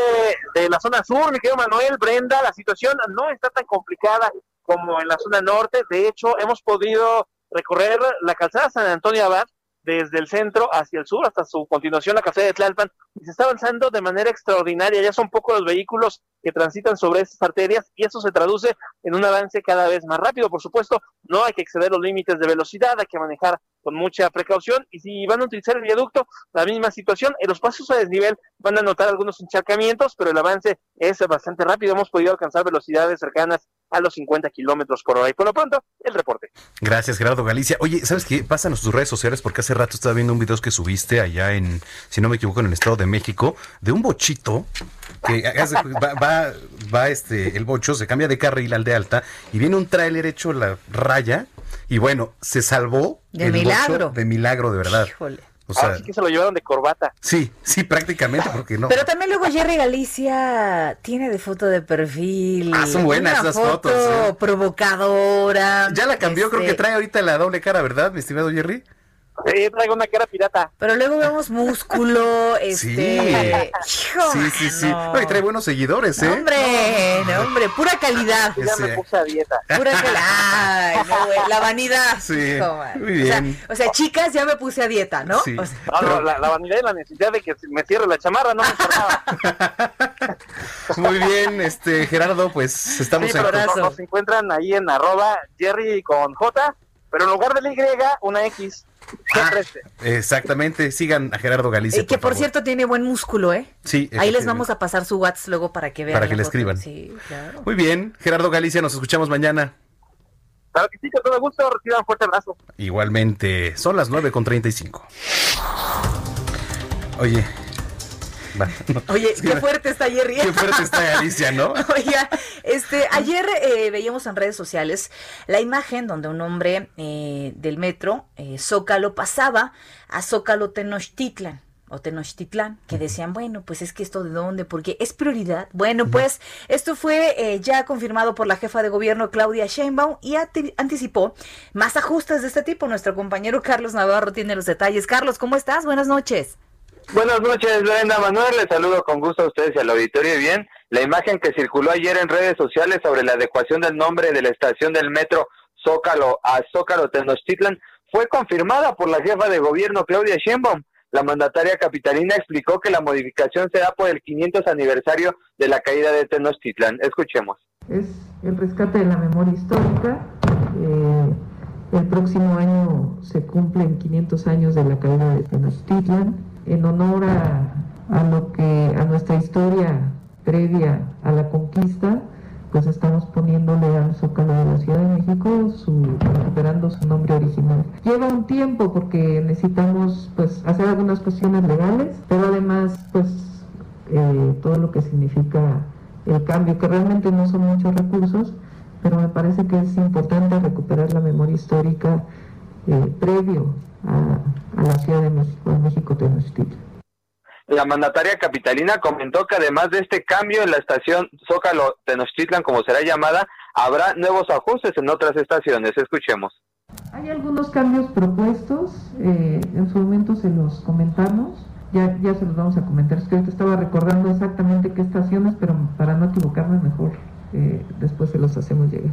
de la zona sur, mi querido Manuel, Brenda, la situación no está tan complicada como en la zona norte. De hecho, hemos podido recorrer la calzada San Antonio Abad desde el centro hacia el sur hasta su continuación la calzada de Tlalpan y se está avanzando de manera extraordinaria. Ya son pocos los vehículos que transitan sobre estas arterias y eso se traduce en un avance cada vez más rápido. Por supuesto, no hay que exceder los límites de velocidad, hay que manejar con mucha precaución y si van a utilizar el viaducto, la misma situación. En los pasos a desnivel van a notar algunos encharcamientos, pero el avance es bastante rápido. Hemos podido alcanzar velocidades cercanas a los 50 kilómetros por hora. Y por lo pronto, el reporte. Gracias, Gerardo Galicia. Oye, ¿sabes qué? Pásanos tus redes sociales porque hace rato estaba viendo un video que subiste allá en, si no me equivoco, en el Estado de México, de un bochito que hace- va, va, va, este, el bocho, se cambia de carril al de alta y viene un tráiler hecho la raya Y bueno, se salvó. De el bocho milagro. de milagro, de verdad. Híjole. O sea, Ahora sí que se lo llevaron de corbata. sí, sí, prácticamente, porque no. Pero también luego Jerry Galicia tiene de foto de perfil. Ah, son buenas una esas foto fotos, ¿eh? provocadora. Ya la cambió, creo este, que trae ahorita la doble cara, ¿verdad, mi estimado Jerry? Sí, traigo una cara pirata. Pero luego vemos músculo, este. Hijo, Sí, sí, sí. mano. No, y trae buenos seguidores, ¿eh? No, hombre, no, hombre, pura calidad. Ya me Sí. puse a dieta. Pura calidad. Ay, no, güey, la vanidad. Sí, Hijo, muy O sea, bien. O sea, chicas, ya me puse a dieta, ¿no? Sí. O sea, No, no, la, la vanidad y la necesidad de que me cierre la chamarra no me importaba. Muy bien, este, Gerardo, pues estamos Sí, en... nos, nos encuentran ahí en arroba Jerry con J, pero en lugar de la Y, una X. Este. Exactamente, sigan a Gerardo Galicia. eh, que por cierto tiene buen músculo, ¿eh? Sí, Ahí les vamos a pasar su WhatsApp luego para que vean. Para que le escriban. Sí, claro. Muy bien, Gerardo Galicia, nos escuchamos mañana. Claro que sí, con todo gusto, reciban un fuerte abrazo. Igualmente, son las 9 con 35. Oye, Oye, qué fuerte está Jerry. Qué fuerte está Galicia, ¿no? Oiga, este, ayer eh, veíamos en redes sociales la imagen donde un hombre eh, del metro, eh, Zócalo, pasaba a Zócalo Tenochtitlan o Tenochtitlán, que decían, bueno, pues es que esto de dónde, porque es prioridad. Bueno, pues esto fue eh, ya confirmado por la jefa de gobierno Claudia Sheinbaum y anticipó más ajustes de este tipo. Nuestro compañero Carlos Navarro tiene los detalles. Carlos, ¿cómo estás? Buenas noches. Buenas noches, Brenda Manuel. Les saludo con gusto a ustedes y al auditorio. Y bien, la imagen que circuló ayer en redes sociales sobre la adecuación del nombre de la estación del metro Zócalo a Zócalo Tenochtitlan fue confirmada por la jefa de gobierno Claudia Sheinbaum. La mandataria capitalina explicó que la modificación se da por el 500 aniversario de la caída de Tenochtitlan. Escuchemos. es el rescate de la memoria histórica. Eh, el próximo año se cumplen 500 años de la caída de Tenochtitlan. En honor a, lo que a nuestra historia previa a la conquista, pues estamos poniéndole al Zócalo de la Ciudad de México su recuperando su nombre original. Lleva un tiempo porque necesitamos pues hacer algunas cuestiones legales, pero además pues eh, todo lo que significa el cambio, que realmente no son muchos recursos, pero me parece que es importante recuperar la memoria histórica eh, previo a, a la Ciudad de México, México Tenochtitlan. La mandataria capitalina comentó que además de este cambio en la estación Zócalo Tenochtitlan, como será llamada, habrá nuevos ajustes en otras estaciones. Escuchemos. Hay algunos cambios propuestos, eh, en su momento se los comentamos, ya, ya se los vamos a comentar, es que ahorita estaba recordando exactamente qué estaciones, pero para no equivocarme mejor, eh, después se los hacemos llegar.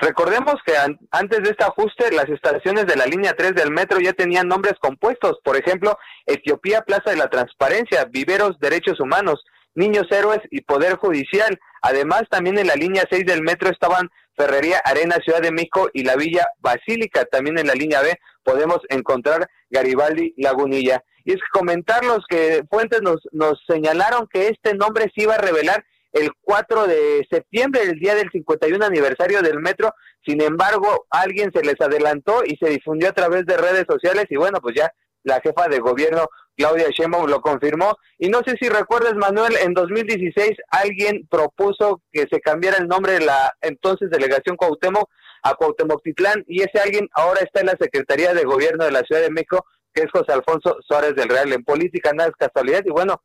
Recordemos que an- antes de este ajuste, las estaciones de la línea 3 del metro ya tenían nombres compuestos. Por ejemplo, Etiopía, Plaza de la Transparencia, Viveros, Derechos Humanos, Niños Héroes y Poder Judicial. Además, también en la línea 6 del metro estaban Ferrería Arena, Ciudad de México y la Villa Basílica. También en la línea B podemos encontrar Garibaldi, Lagunilla. Y es que comentarlos que fuentes nos, nos señalaron que este nombre se iba a revelar el 4 de septiembre, el día del 51 aniversario del metro. Sin embargo, alguien se les adelantó y se difundió a través de redes sociales y bueno, pues ya la jefa de gobierno Claudia Sheinbaum lo confirmó. Y no sé si recuerdas, Manuel, en 2016 alguien propuso que se cambiara el nombre de la entonces delegación Cuauhtémoc a Cuauhtémoc Titlán y ese alguien ahora está en la Secretaría de Gobierno de la Ciudad de México, que es José Alfonso Suárez del Real. En política nada es casualidad y bueno,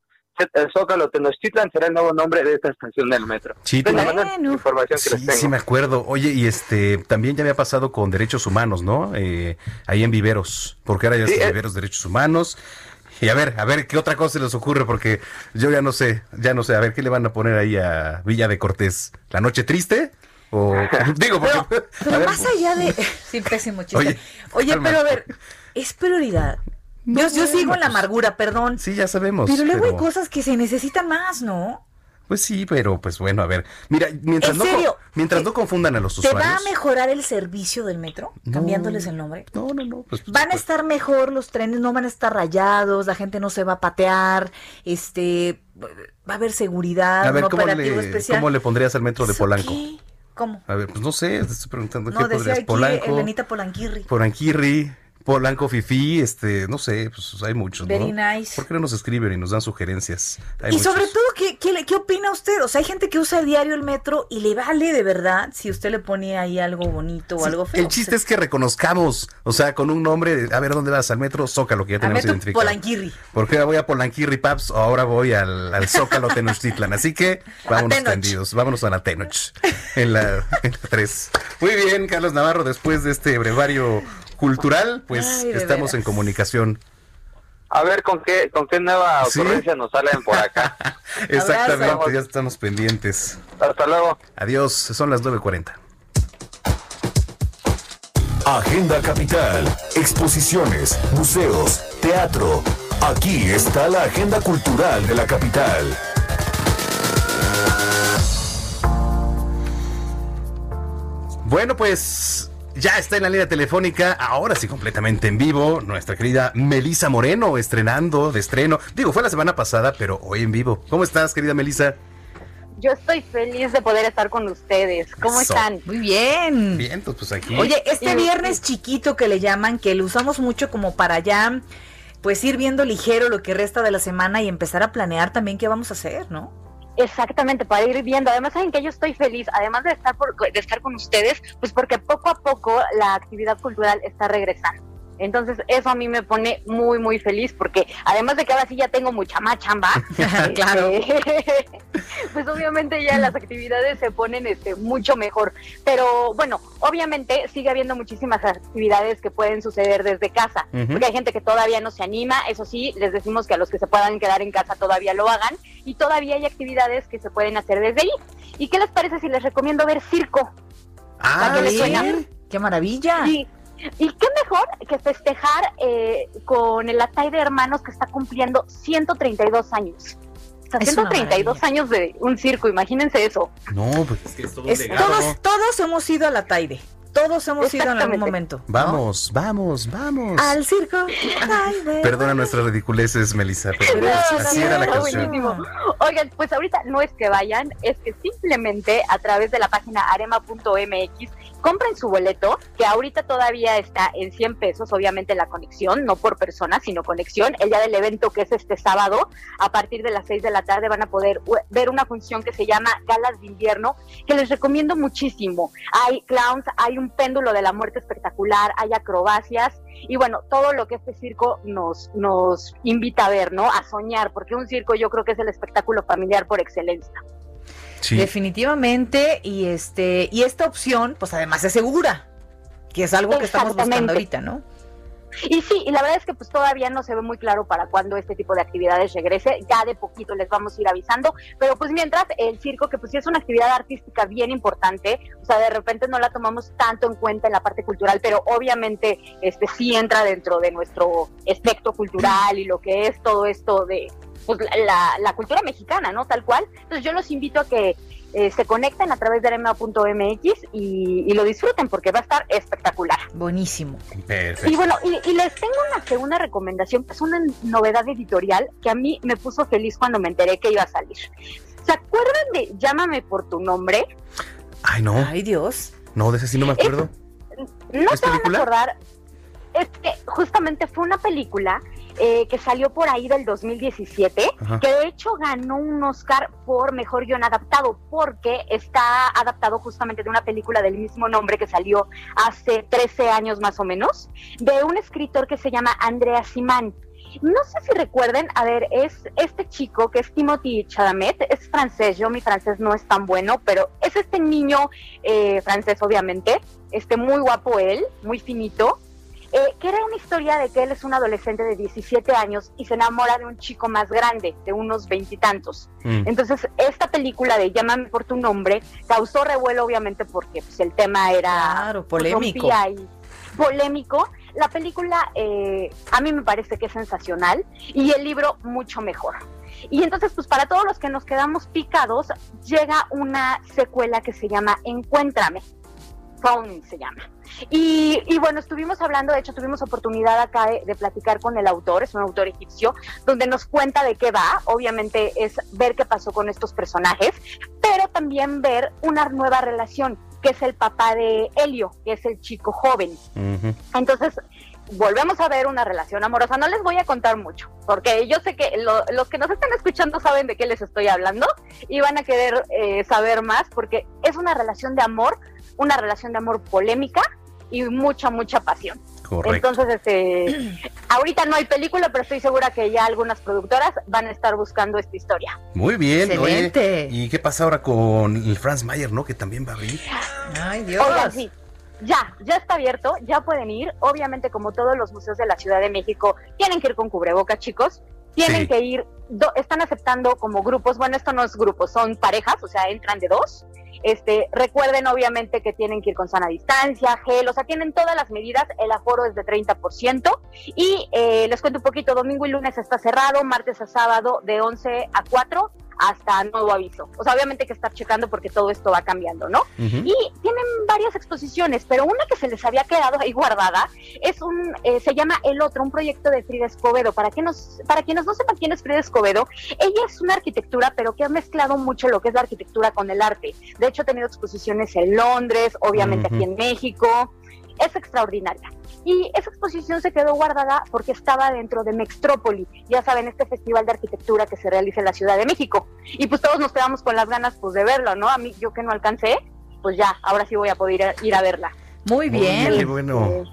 el Zócalo Tenochtitlan será el nuevo nombre de esta estación del metro. Sí, mayor información que les Sí, tengo. sí me acuerdo. Oye, y este también ya había pasado con derechos humanos, ¿no? Eh, ahí en Viveros, porque ahora ya Sí, es eh. Viveros Derechos Humanos. Y a ver, a ver, ¿qué otra cosa se les ocurre? Porque yo ya no sé, ya no sé, a ver, ¿qué le van a poner ahí a Villa de Cortés? ¿La noche triste? O, digo, porque... Pero ver, más allá de... Sí, pésimo chiste. Oye, Oye, pero a ver, es prioridad. No, yo, yo sigo en la pues, amargura, perdón. Sí, ya sabemos. Pero luego pero- hay cosas que se necesitan más, ¿no? Pues sí, pero pues bueno, a ver. Mira, mientras, ¿En no, serio? mientras no confundan a los ¿Te va a usuarios... mejorar el servicio del metro cambiándoles el nombre? No, no, no. Pues, Van a estar mejor los trenes, no van a estar rayados, la gente no se va a patear, este, va a haber seguridad, a ver, un ¿cómo operativo le, especial. ¿cómo le pondrías al metro de ¿Eso Polanco? qué? ¿Cómo? A ver, pues no sé, te estoy preguntando No, qué decía pondrías aquí Polanco, Elenita Polanquirri. Polanquirri, Polanco Fifi, este, no sé, pues hay muchos, Very ¿no? nice. ¿Por qué no nos escriben y nos dan sugerencias? Hay Y muchos. sobre todo, ¿qué, qué, qué opina usted? O sea, hay gente que usa el diario El Metro y le vale de verdad si usted le pone ahí algo bonito o algo feo. El chiste es que reconozcamos, o sea, con un nombre, a ver, ¿dónde vas? Al metro Zócalo, que ya tenemos identificado. Polanquirri. Porque ahora voy a Polanquirri Paps o ahora voy al, al Zócalo Tenochtitlan. Así que vámonos tendidos, vámonos a la Tenoch, en la, en la 3. Muy bien, Carlos Navarro, después de este brevario cultural, pues Ay, estamos veras. en comunicación. A ver con qué, con qué nueva ¿Sí? ocurrencia nos salen por acá. Exactamente, ya estamos pendientes. Hasta luego. Adiós, son las 9.40. Agenda Capital, exposiciones, museos, teatro. Aquí está la agenda cultural de la capital. Bueno, pues ya está en la línea telefónica, ahora sí completamente en vivo, nuestra querida Melisa Moreno, estrenando, de estreno. Digo, fue la semana pasada, pero hoy en vivo. ¿Cómo estás, querida Melisa? Yo estoy feliz de poder estar con ustedes. ¿Cómo Eso. están? Muy bien. Bien, pues, pues aquí. Oye, este viernes chiquito que le llaman, que lo usamos mucho como para ya, pues ir viendo ligero lo que resta de la semana y empezar a planear también qué vamos a hacer, ¿no? Exactamente, para ir viendo. Además, saben que yo estoy feliz, además de estar, por- de estar con ustedes, pues porque poco a poco la actividad cultural está regresando. Entonces, eso a mí me pone muy, muy feliz porque además de que ahora sí ya tengo mucha más chamba, Claro. este, pues obviamente ya las actividades se ponen este, mucho mejor. Pero bueno, obviamente sigue habiendo muchísimas actividades que pueden suceder desde casa, porque hay gente que todavía no se anima, eso sí, les decimos que a los que se puedan quedar en casa todavía lo hagan, y todavía hay actividades que se pueden hacer desde ahí. ¿Y qué les parece si les recomiendo ver circo? Ah. ¡Qué maravilla! Sí. Y qué mejor que festejar eh, con el Atay de Hermanos que está cumpliendo 132 años. O sea, Es una 132 años de un circo, imagínense eso. No, pues es que es todo Es- todos, todos hemos ido a la Taide. Todos hemos ido en algún momento. ¿no? Vamos, vamos, vamos. Al circo. Taide. Perdona nuestras ridiculeces, Melissa, pero No, así, no, así no, era la está canción. buenísimo. Oigan, pues ahorita no es que vayan, es que simplemente a través de la página arema.mx compren su boleto, que ahorita todavía está en 100 pesos, obviamente la conexión, no por persona, sino conexión. El día del evento, que es este sábado, a partir de las 6 de la tarde, van a poder ver una función que se llama Galas de Invierno, que les recomiendo muchísimo. Hay clowns, hay un péndulo de la muerte espectacular, hay acrobacias, y bueno, todo lo que este circo nos, nos invita a ver, ¿no? A soñar, porque un circo yo creo que es el espectáculo familiar por excelencia. Definitivamente. Y este, y esta opción, pues además es segura. Que es algo que estamos buscando ahorita, ¿no? Y sí, y la verdad es que pues todavía no se ve muy claro para cuándo este tipo de actividades regrese, ya de poquito les vamos a ir avisando, pero pues mientras el circo, que pues sí es una actividad artística bien importante, o sea, de repente no la tomamos tanto en cuenta en la parte cultural, pero obviamente este sí entra dentro de nuestro espectro cultural y lo que es todo esto de pues la, la cultura mexicana, ¿no? Tal cual. Entonces yo los invito a que eh, se conecten a través de arema.mx y, y lo disfruten porque va a estar espectacular. Buenísimo. Perfecto. Y bueno, y, y les tengo una segunda recomendación, es una novedad editorial que a mí me puso feliz cuando me enteré que iba a salir. ¿Se acuerdan de Llámame por tu nombre? Ay, no. Ay, Dios. No, de ese sí no me acuerdo. No ¿Es se van película? a acordar. Es que justamente fue una película eh, que salió por ahí del 2017, Ajá. que de hecho ganó un Oscar por mejor guion adaptado, porque está adaptado justamente de una película del mismo nombre que salió hace 13 años más o menos, de un escritor que se llama Andrea Simán. No sé si recuerden, a ver, es este chico que es Timothy Chalamet, es francés, yo mi francés no es tan bueno, pero es este niño eh, francés obviamente, este muy guapo él, muy finito, eh, que era una historia de que él es un adolescente de 17 años y se enamora de un chico más grande, de unos veintitantos. Mm. Entonces, esta película de Llámame por tu nombre causó revuelo, obviamente, porque pues, el tema era Claro, pues, polémico. y polémico. La película eh, a mí me parece que es sensacional y el libro mucho mejor. Y entonces, pues para todos los que nos quedamos picados, llega una secuela que se llama Encuéntrame Se llama. Y, y, bueno, estuvimos hablando, de hecho tuvimos oportunidad acá de, de, platicar con el autor, es un autor egipcio, donde nos cuenta de qué va. Obviamente es ver qué pasó con estos personajes, pero también ver una nueva relación, que es el papá de Helio, que es el chico joven. Uh -huh. Entonces, volvemos a ver una relación amorosa. No les voy a contar mucho, porque yo sé que lo, los que nos están escuchando saben de qué les estoy hablando y van a querer eh, saber más, porque es una relación de amor, una relación de amor polémica y mucha, mucha pasión. Correcto. Entonces, este, ahorita no hay película, pero estoy segura que ya algunas productoras van a estar buscando esta historia. Muy bien, Excelente. oye, ¿y qué pasa ahora con el Franz Mayer, no? Que también va a abrir. Ay, Dios. Oigan, sí. Ya, ya está abierto, ya pueden ir. Obviamente, como todos los museos de la Ciudad de México, tienen que ir con cubrebocas, chicos. Tienen Sí. que ir, do- están aceptando como grupos, bueno, esto no es grupos, son parejas, o sea, entran de dos. Este, recuerden obviamente que tienen que ir con sana distancia, gel, o sea, tienen todas las medidas, el aforo es de 30% y eh, les cuento un poquito, domingo y lunes está cerrado, martes a sábado de 11 a 4 hasta nuevo aviso. O sea, obviamente hay que estar checando porque todo esto va cambiando, ¿no? Y tienen varias exposiciones, pero una que se les había quedado ahí guardada es un, eh, se llama El Otro, un proyecto de Frida Escobedo. Para, que nos, para quienes no sepan quién es Frida Escobedo, ella es una arquitectura, pero que ha mezclado mucho lo que es la arquitectura con el arte. De hecho, ha tenido exposiciones en Londres, obviamente aquí en México. Es extraordinaria. Y esa exposición se quedó guardada porque estaba dentro de Mextrópoli, ya saben, este festival de arquitectura que se realiza en la Ciudad de México. Y pues todos nos quedamos con las ganas pues de verlo, ¿no? A mí, yo que no alcancé, pues ya, ahora sí voy a poder ir a, ir a verla. Muy bien. Qué bueno.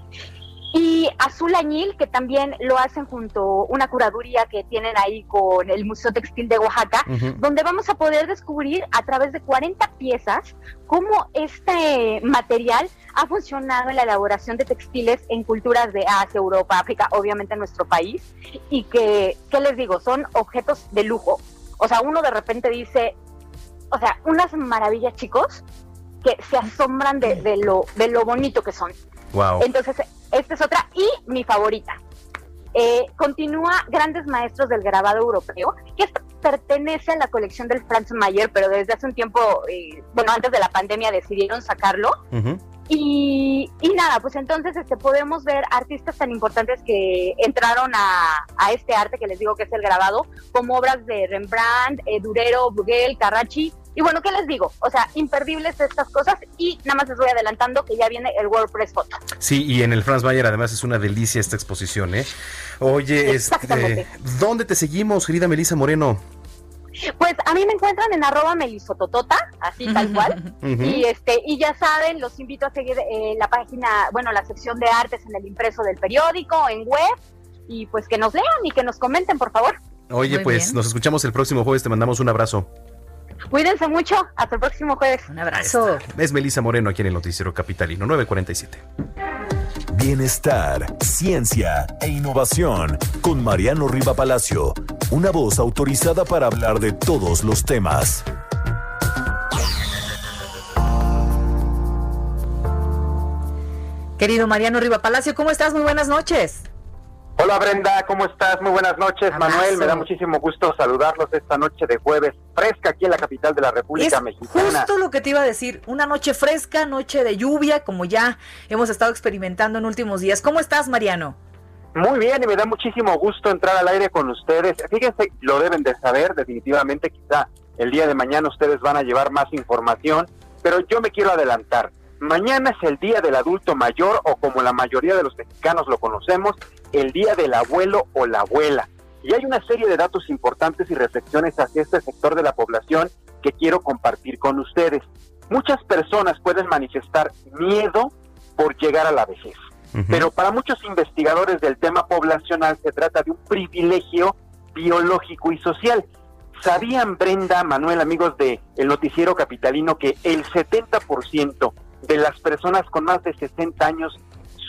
Y Azul Añil, que también lo hacen junto una curaduría que tienen ahí con el Museo Textil de Oaxaca, donde vamos a poder descubrir a través de 40 piezas cómo este material ha funcionado en la elaboración de textiles en culturas de Asia, Europa, África, obviamente en nuestro país, y que, ¿qué les digo? Son objetos de lujo. O sea, uno de repente dice, o sea, unas maravillas, chicos, que se asombran de, de lo, de lo bonito que son. Wow. Entonces, esta es otra y mi favorita. Eh, continúa Grandes Maestros del Grabado Europeo, que esto pertenece a la colección del Franz Mayer, pero desde hace un tiempo, eh, bueno, antes de la pandemia decidieron sacarlo. Y, y nada, pues entonces este, podemos ver artistas tan importantes que entraron a, a este arte que les digo que es el grabado, como obras de Rembrandt, eh, Durero, Bruegel, Carracci. Y bueno, ¿qué les digo? O sea, imperdibles estas cosas y nada más les voy adelantando que ya viene el WordPress Photo. Sí, y en el Franz Mayer además es una delicia esta exposición, ¿eh? Oye, este, ¿dónde te seguimos, querida Melissa Moreno? Pues a mí me encuentran en arroba melisototota, así tal cual. Y este, y ya saben, los invito a seguir eh, la página, bueno, la sección de artes en el impreso del periódico, en web, y pues que nos lean y que nos comenten, por favor. Oye, Muy pues bien. nos escuchamos el próximo jueves, te mandamos un abrazo. Cuídense mucho, hasta el próximo jueves. Un abrazo. Es Melissa Moreno aquí en el Noticiero Capitalino 947. Bienestar, ciencia e innovación con Mariano Riva Palacio, una voz autorizada para hablar de todos los temas. Querido Mariano Riva Palacio, ¿cómo estás? Muy buenas noches. Hola Brenda, ¿cómo estás? Muy buenas noches. Manuel. Me da muchísimo gusto saludarlos esta noche de jueves fresca aquí en la capital de la República Es Mexicana. justo lo que te iba a decir, una noche fresca, noche de lluvia, como ya hemos estado experimentando en últimos días. ¿Cómo estás, Mariano? Muy bien, y me da muchísimo gusto entrar al aire con ustedes. Fíjense, lo deben de saber, definitivamente quizá el día de mañana ustedes van a llevar más información, pero yo me quiero adelantar. Mañana es el Día del Adulto Mayor o como la mayoría de los mexicanos lo conocemos, el Día del Abuelo o la Abuela. Y hay una serie de datos importantes y reflexiones hacia este sector de la población que quiero compartir con ustedes. Muchas personas pueden manifestar miedo por llegar a la vejez. Pero para muchos investigadores del tema poblacional se trata de un privilegio biológico y social. ¿Sabían, Brenda, Manuel, amigos de el noticiero capitalino, que el 70% de las personas con más de 60 años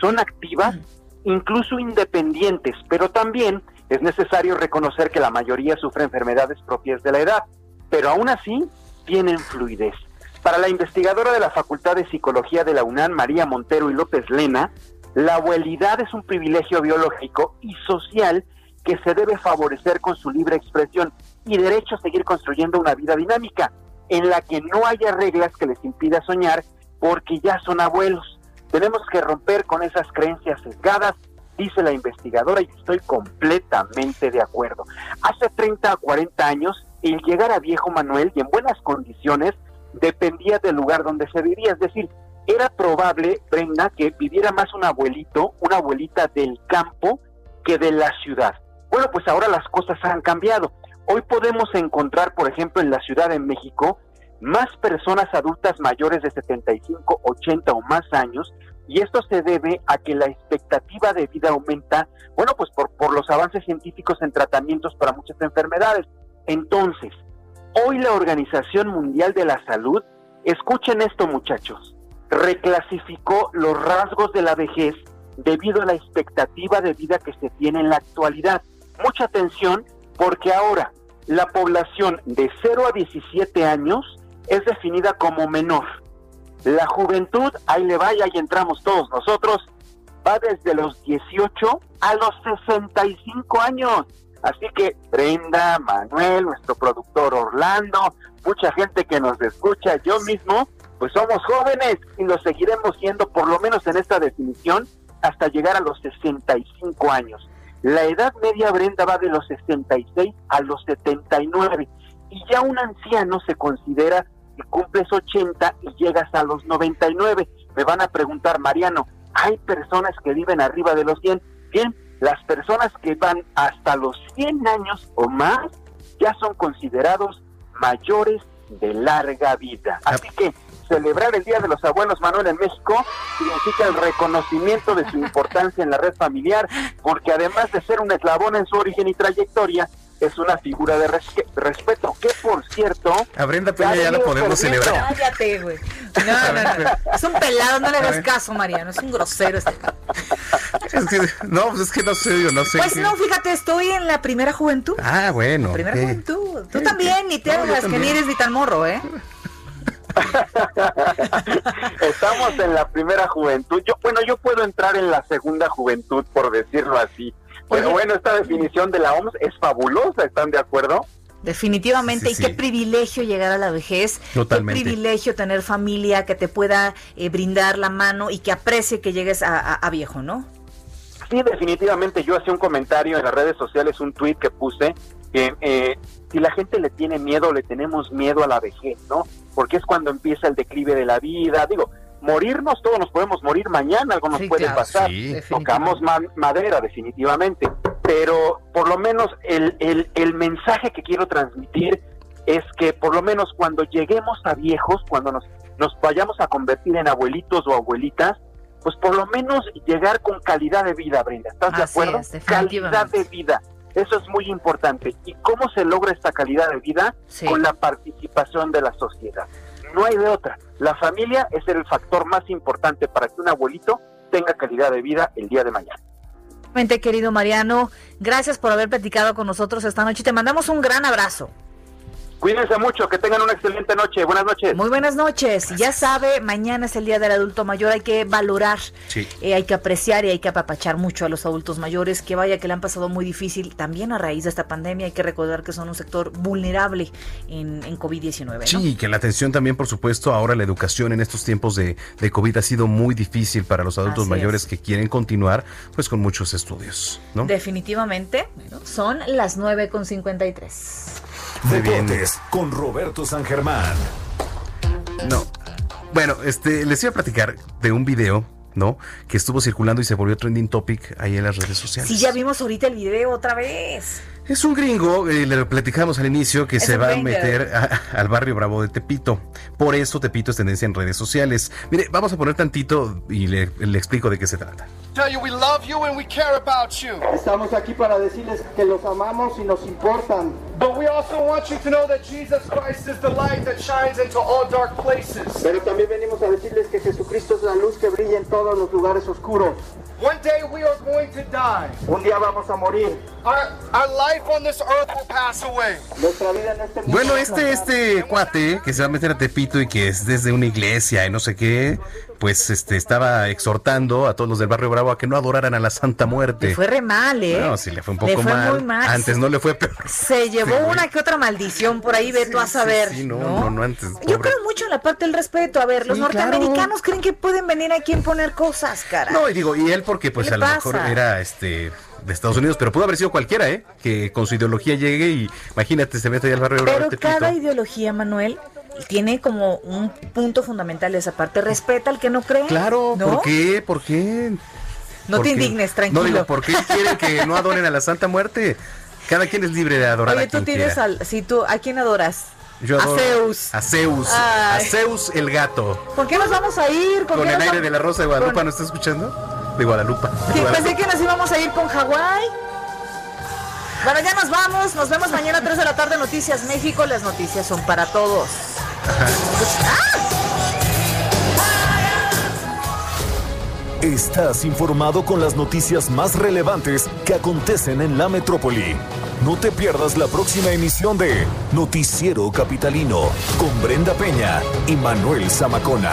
son activas, incluso independientes? Pero también es necesario reconocer que la mayoría sufre enfermedades propias de la edad, pero aún así tienen fluidez. Para la investigadora de la Facultad de Psicología de la UNAM, María Montero y López Lena, la abuelidad es un privilegio biológico y social que se debe favorecer con su libre expresión y derecho a seguir construyendo una vida dinámica en la que no haya reglas que les impida soñar porque ya son abuelos. Tenemos que romper con esas creencias sesgadas, dice la investigadora, y estoy completamente de acuerdo. Hace 30 o 40 años, el llegar a viejo Manuel y en buenas condiciones dependía del lugar donde se vivía, es decir, era probable, Brenda, que viviera más un abuelito, una abuelita del campo que de la ciudad. Bueno, pues ahora las cosas han cambiado. Hoy podemos encontrar, por ejemplo, en la Ciudad de México, más personas adultas mayores de 75, 80 o más años, y esto se debe a que la expectativa de vida aumenta, bueno, pues por, por los avances científicos en tratamientos para muchas enfermedades. Entonces, hoy la Organización Mundial de la Salud, escuchen esto muchachos, reclasificó los rasgos de la vejez debido a la expectativa de vida que se tiene en la actualidad. Mucha atención porque ahora la población de 0 a 17 años es definida como menor. La juventud, ahí le vaya, y entramos todos nosotros, va desde los 18 a los 65 años. Así que Brenda, Manuel, nuestro productor Orlando, mucha gente que nos escucha, yo mismo, pues somos jóvenes y lo seguiremos siendo por lo menos en esta definición hasta llegar a los 65 años. La edad media, Brenda, va de los 66 a los 79 y ya un anciano se considera que cumples 80 y llegas a los 99. Me van a preguntar, Mariano, ¿hay personas que viven arriba de los 100? Bien, las personas que van hasta los 100 años o más ya son considerados mayores de larga vida. Así que celebrar el Día de los Abuelos Manuel en México significa el reconocimiento de su importancia en la red familiar, porque además de ser un eslabón en su origen y trayectoria, es una figura de respeto, que por cierto... A Brenda Peña ya la podemos celebrar. Cállate, güey. No, no, no. Es un pelado, no le hagas caso, Mariano. Es un grosero este es que, No, pues es que no sé, yo no sé. Pues no, fíjate, estoy en la primera juventud. Ah, bueno. primera juventud. Tú también, ni te hagas que ni eres ni tan morro, ¿eh? Estamos en la primera juventud. Yo, bueno, yo puedo entrar en la segunda juventud, por decirlo así. Pero bueno, esta definición de la OMS es fabulosa, ¿están de acuerdo? Definitivamente, y qué privilegio llegar a la vejez, Totalmente. qué privilegio tener familia que te pueda eh, brindar la mano y que aprecie que llegues a, a, viejo, ¿no? Sí, definitivamente. Yo hacía un comentario en las redes sociales, un tweet que puse, que eh, si la gente le tiene miedo, le tenemos miedo a la vejez, ¿no? Porque es cuando empieza el declive de la vida. Digo, morirnos, todos nos podemos morir mañana, algo nos puede pasar. Tocamos madera, definitivamente. Pero por lo menos el, el, el mensaje que quiero transmitir es que por lo menos cuando lleguemos a viejos, cuando nos, nos vayamos a convertir en abuelitos o abuelitas, pues por lo menos llegar con calidad de vida, Brenda. ¿Estás de acuerdo? calidad de vida. Eso es muy importante. ¿Y cómo se logra esta calidad de vida? Con la participación de la sociedad. No hay de otra. La familia es el factor más importante para que un abuelito tenga calidad de vida el día de mañana. Querido Mariano, gracias por haber platicado con nosotros esta noche. Te mandamos un gran abrazo. Cuídense mucho, que tengan una excelente noche. Buenas noches. Muy buenas noches. Ya sabe, mañana es el Día del Adulto Mayor. Hay que valorar, eh, hay que apreciar y hay que apapachar mucho a los adultos mayores. Que vaya que le han pasado muy difícil también a raíz de esta pandemia. Hay que recordar que son un sector vulnerable en, COVID-19. Sí, y que la atención también, por supuesto, ahora la educación en estos tiempos de, COVID ha sido muy difícil para los adultos mayores que quieren continuar pues con muchos estudios. ¿no? Definitivamente. son las 9.53. Deportes con Roberto San Germán. No. Bueno, este, les iba a platicar de un video ¿no? Que estuvo circulando y se volvió trending topic ahí en las redes sociales. Sí, ya vimos ahorita el video otra vez. Es un gringo, eh, le platicamos al inicio, que se va a meter al barrio Bravo de Tepito. Por eso Tepito es tendencia en redes sociales. Mire, vamos a poner tantito y le, le explico de qué se trata. Estamos aquí para decirles que los amamos y nos importan. Pero también venimos a decirles que Jesucristo es la luz que brilla en todos los lugares oscuros. One day we are going to die. Un día vamos a morir. Our, our life este mundo bueno, este, este cuate que se va a meter a Tepito y que es desde una iglesia y no sé qué, pues este estaba exhortando a todos los del barrio Bravo a que no adoraran a la Santa Muerte. Le fue re mal, ¿eh? No, sí, le fue un poco mal. Antes no le fue peor. Se llevó una que otra maldición por ahí, ve tú a saber. Sí, no, ¿no? no, no, antes. Yo creo mucho en la parte del respeto. A ver, los Sí, norteamericanos creen que pueden venir aquí a imponer cosas, cara. No, y digo, y él porque pues ¿Qué a lo mejor era este de Estados Unidos, pero pudo haber sido cualquiera, ¿eh? Que con su ideología llegue y imagínate, se mete ahí al barrio de Pero cada ideología, Manuel, tiene como un punto fundamental de esa parte. Respeta al que no cree. Claro, ¿no? ¿por qué? ¿Por qué? No ¿Por te qué? indignes, tranquilo. No digo, ¿por qué quieren que no adoren a la Santa Muerte? Cada quien es libre de adorar Oye, a tú quien tienes quiera. al. Si tú, ¿a quién adoras? Yo adoro a Zeus. A Zeus. A. Zeus el gato. ¿Con qué nos vamos a ir? Con qué el aire vamos- de la Rosa de Guadalupe, con- ¿no está escuchando? De Guadalupe. Pensé que nos íbamos a ir con Hawái. Bueno, ya nos vamos. Nos vemos mañana a 3 de la tarde, Noticias México. Las noticias son para todos. Estás informado con las noticias más relevantes que acontecen en la metrópoli. No te pierdas la próxima emisión de Noticiero Capitalino con Brenda Peña y Manuel Zamacona.